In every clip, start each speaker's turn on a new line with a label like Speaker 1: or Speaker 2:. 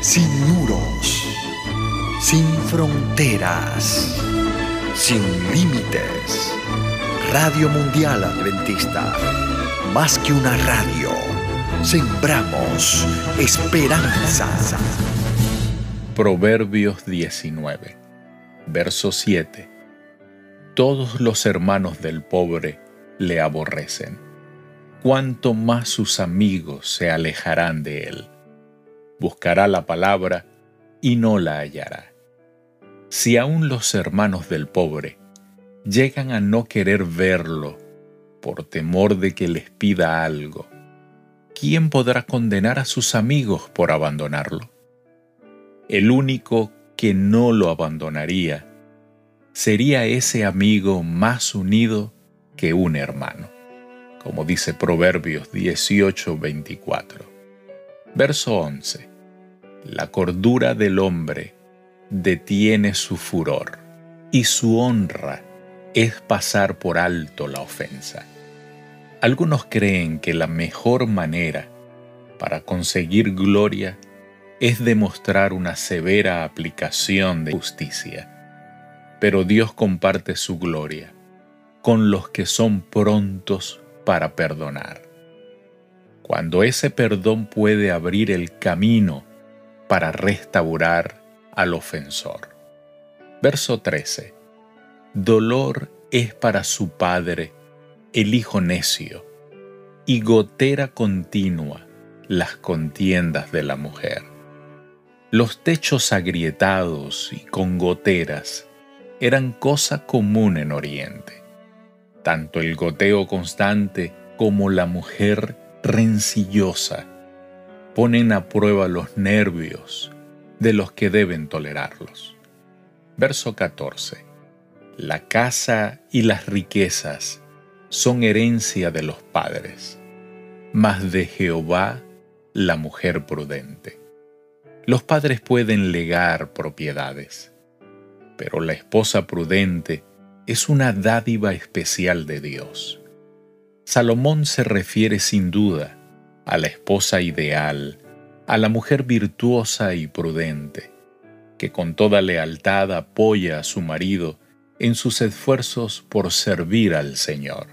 Speaker 1: sin muros, sin fronteras, sin límites. Radio Mundial Adventista, más que una radio, sembramos esperanza.
Speaker 2: Proverbios 19, verso 7. Todos los hermanos del pobre le aborrecen, cuanto más sus amigos se alejarán de él buscará la palabra y no la hallará. Si aún los hermanos del pobre llegan a no querer verlo por temor de que les pida algo, ¿quién podrá condenar a sus amigos por abandonarlo? El único que no lo abandonaría sería ese amigo más unido que un hermano, como dice Proverbios 18:24. Verso 11. La cordura del hombre detiene su furor y su honra es pasar por alto la ofensa. Algunos creen que la mejor manera para conseguir gloria es demostrar una severa aplicación de justicia, pero Dios comparte su gloria con los que son prontos para perdonar. Cuando ese perdón puede abrir el camino para restaurar al ofensor. Verso 13. Dolor es para su padre el hijo necio, y gotera continua las contiendas de la mujer. Los techos agrietados y con goteras eran cosa común en Oriente. Tanto el goteo constante como la mujer rencillosa ponen a prueba los nervios de los que deben tolerarlos. Verso 14. La casa y las riquezas son herencia de los padres, mas de Jehová la mujer prudente. Los padres pueden legar propiedades, pero la esposa prudente es una dádiva especial de Dios. Salomón se refiere sin duda a la esposa ideal, a la mujer virtuosa y prudente, que con toda lealtad apoya a su marido en sus esfuerzos por servir al Señor.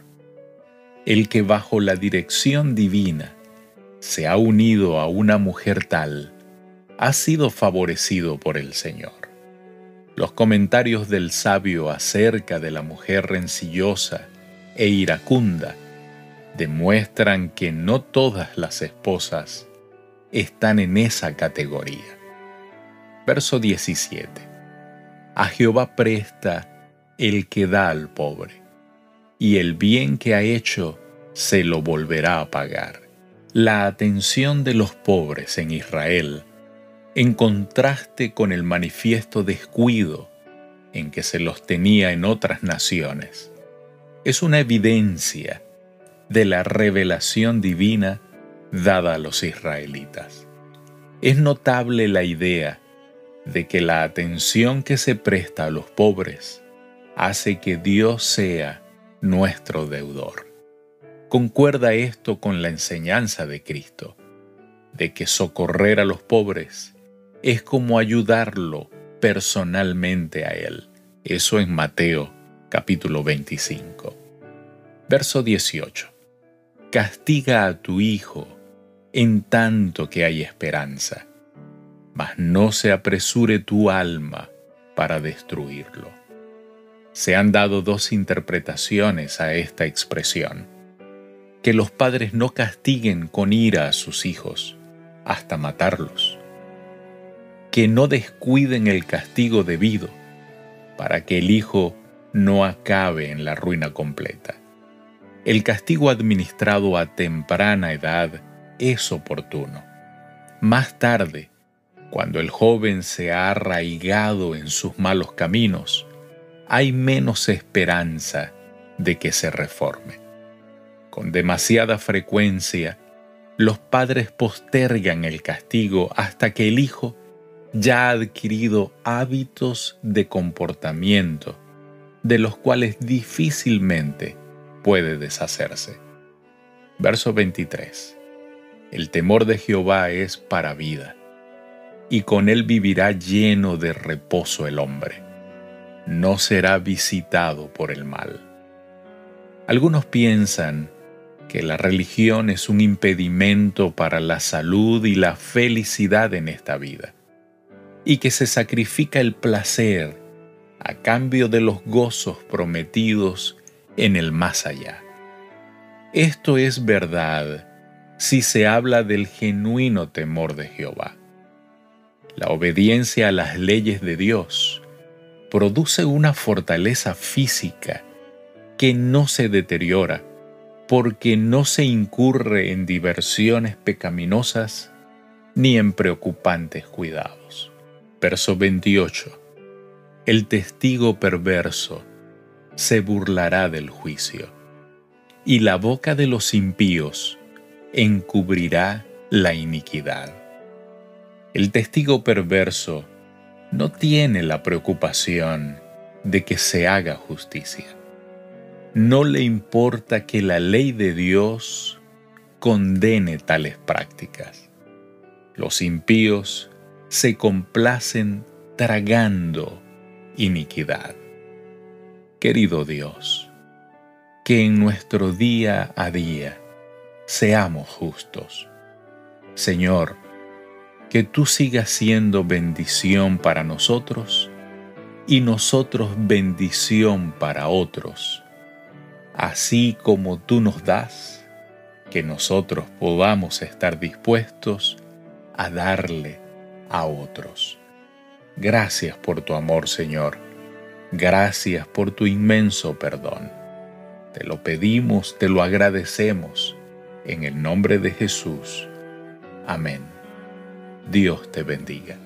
Speaker 2: El que bajo la dirección divina se ha unido a una mujer tal, ha sido favorecido por el Señor. Los comentarios del sabio acerca de la mujer rencillosa e iracunda demuestran que no todas las esposas están en esa categoría. Verso 17. A Jehová presta el que da al pobre, y el bien que ha hecho se lo volverá a pagar. La atención de los pobres en Israel, en contraste con el manifiesto descuido en que se los tenía en otras naciones, es una evidencia de la revelación divina dada a los israelitas. Es notable la idea de que la atención que se presta a los pobres hace que Dios sea nuestro deudor. Concuerda esto con la enseñanza de Cristo, de que socorrer a los pobres es como ayudarlo personalmente a Él. Eso en Mateo capítulo 25. Verso 18 castiga a tu hijo en tanto que hay esperanza, mas no se apresure tu alma para destruirlo. Se han dado dos interpretaciones a esta expresión. Que los padres no castiguen con ira a sus hijos hasta matarlos. Que no descuiden el castigo debido para que el hijo no acabe en la ruina completa el castigo administrado a temprana edad es oportuno. Más tarde, cuando el joven se ha arraigado en sus malos caminos, hay menos esperanza de que se reforme. Con demasiada frecuencia, los padres postergan el castigo hasta que el hijo ya ha adquirido hábitos de comportamiento de los cuales difícilmente puede deshacerse. Verso 23. El temor de Jehová es para vida, y con él vivirá lleno de reposo el hombre. No será visitado por el mal. Algunos piensan que la religión es un impedimento para la salud y la felicidad en esta vida, y que se sacrifica el placer a cambio de los gozos prometidos en el más allá. Esto es verdad si se habla del genuino temor de Jehová. La obediencia a las leyes de Dios produce una fortaleza física que no se deteriora porque no se incurre en diversiones pecaminosas ni en preocupantes cuidados. Verso 28. El testigo perverso se burlará del juicio, y la boca de los impíos encubrirá la iniquidad. El testigo perverso no tiene la preocupación de que se haga justicia. No le importa que la ley de Dios condene tales prácticas. Los impíos se complacen tragando iniquidad. Querido Dios, que en nuestro día a día seamos justos. Señor, que tú sigas siendo bendición para nosotros y nosotros bendición para otros, así como tú nos das, que nosotros podamos estar dispuestos a darle a otros. Gracias por tu amor, Señor. Gracias por tu inmenso perdón. Te lo pedimos, te lo agradecemos. En el nombre de Jesús. Amén. Dios te bendiga.